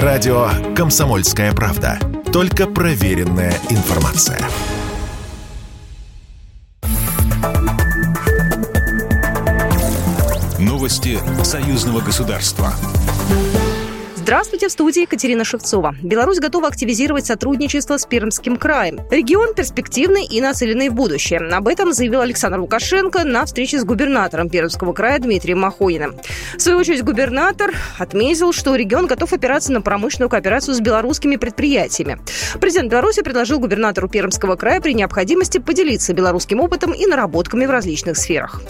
Радио «Комсомольская правда». Только проверенная информация. Новости союзного государства. Здравствуйте, в студии Екатерина Шевцова. Беларусь готова активизировать сотрудничество с Пермским краем. Регион перспективный и нацеленный в будущее. Об этом заявил Александр Лукашенко на встрече с губернатором Пермского края Дмитрием Махоиным. В свою очередь губернатор отметил, что регион готов опираться на промышленную кооперацию с белорусскими предприятиями. Президент Беларуси предложил губернатору Пермского края при необходимости поделиться белорусским опытом и наработками в различных сферах.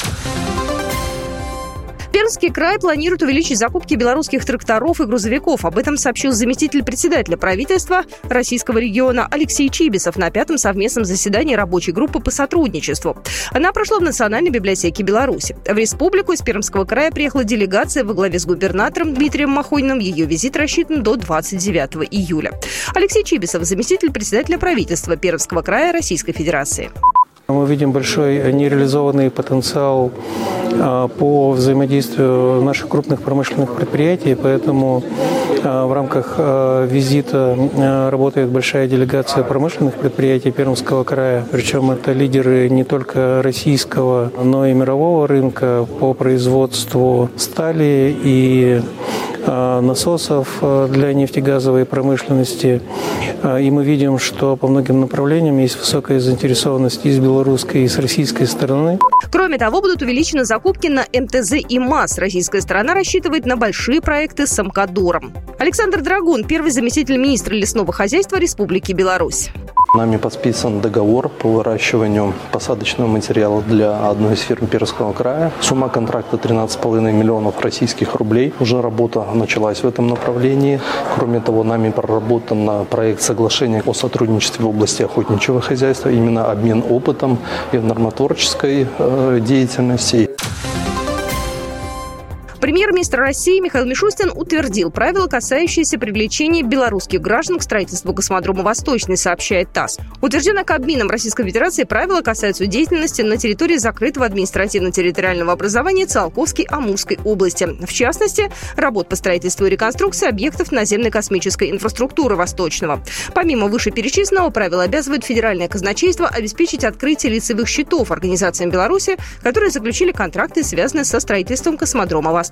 Пермский край планирует увеличить закупки белорусских тракторов и грузовиков. Об этом сообщил заместитель председателя правительства российского региона Алексей Чибисов на пятом совместном заседании рабочей группы по сотрудничеству. Она прошла в Национальной библиотеке Беларуси. В республику из Пермского края приехала делегация во главе с губернатором Дмитрием Махойным. Ее визит рассчитан до 29 июля. Алексей Чибисов, заместитель председателя правительства Пермского края Российской Федерации. Мы видим большой нереализованный потенциал по взаимодействию наших крупных промышленных предприятий, поэтому а, в рамках а, визита работает большая делегация промышленных предприятий Пермского края, причем это лидеры не только российского, но и мирового рынка по производству стали. И насосов для нефтегазовой промышленности. И мы видим, что по многим направлениям есть высокая заинтересованность из белорусской, и с российской стороны. Кроме того, будут увеличены закупки на МТЗ и МАЗ. Российская сторона рассчитывает на большие проекты с Амкадором. Александр Драгун, первый заместитель министра лесного хозяйства Республики Беларусь. Нами подписан договор по выращиванию посадочного материала для одной из фирм Пермского края. Сумма контракта 13,5 миллионов российских рублей. Уже работа началась в этом направлении. Кроме того, нами проработан проект соглашения о сотрудничестве в области охотничьего хозяйства, именно обмен опытом и в нормотворческой э, деятельности. Премьер-министр России Михаил Мишустин утвердил правила, касающиеся привлечения белорусских граждан к строительству космодрома «Восточный», сообщает ТАСС. Утверждено Кабмином Российской Федерации правила касаются деятельности на территории закрытого административно-территориального образования Циолковской Амурской области. В частности, работ по строительству и реконструкции объектов наземной космической инфраструктуры Восточного. Помимо вышеперечисленного, правила обязывают федеральное казначейство обеспечить открытие лицевых счетов организациям Беларуси, которые заключили контракты, связанные со строительством космодрома «Восточный»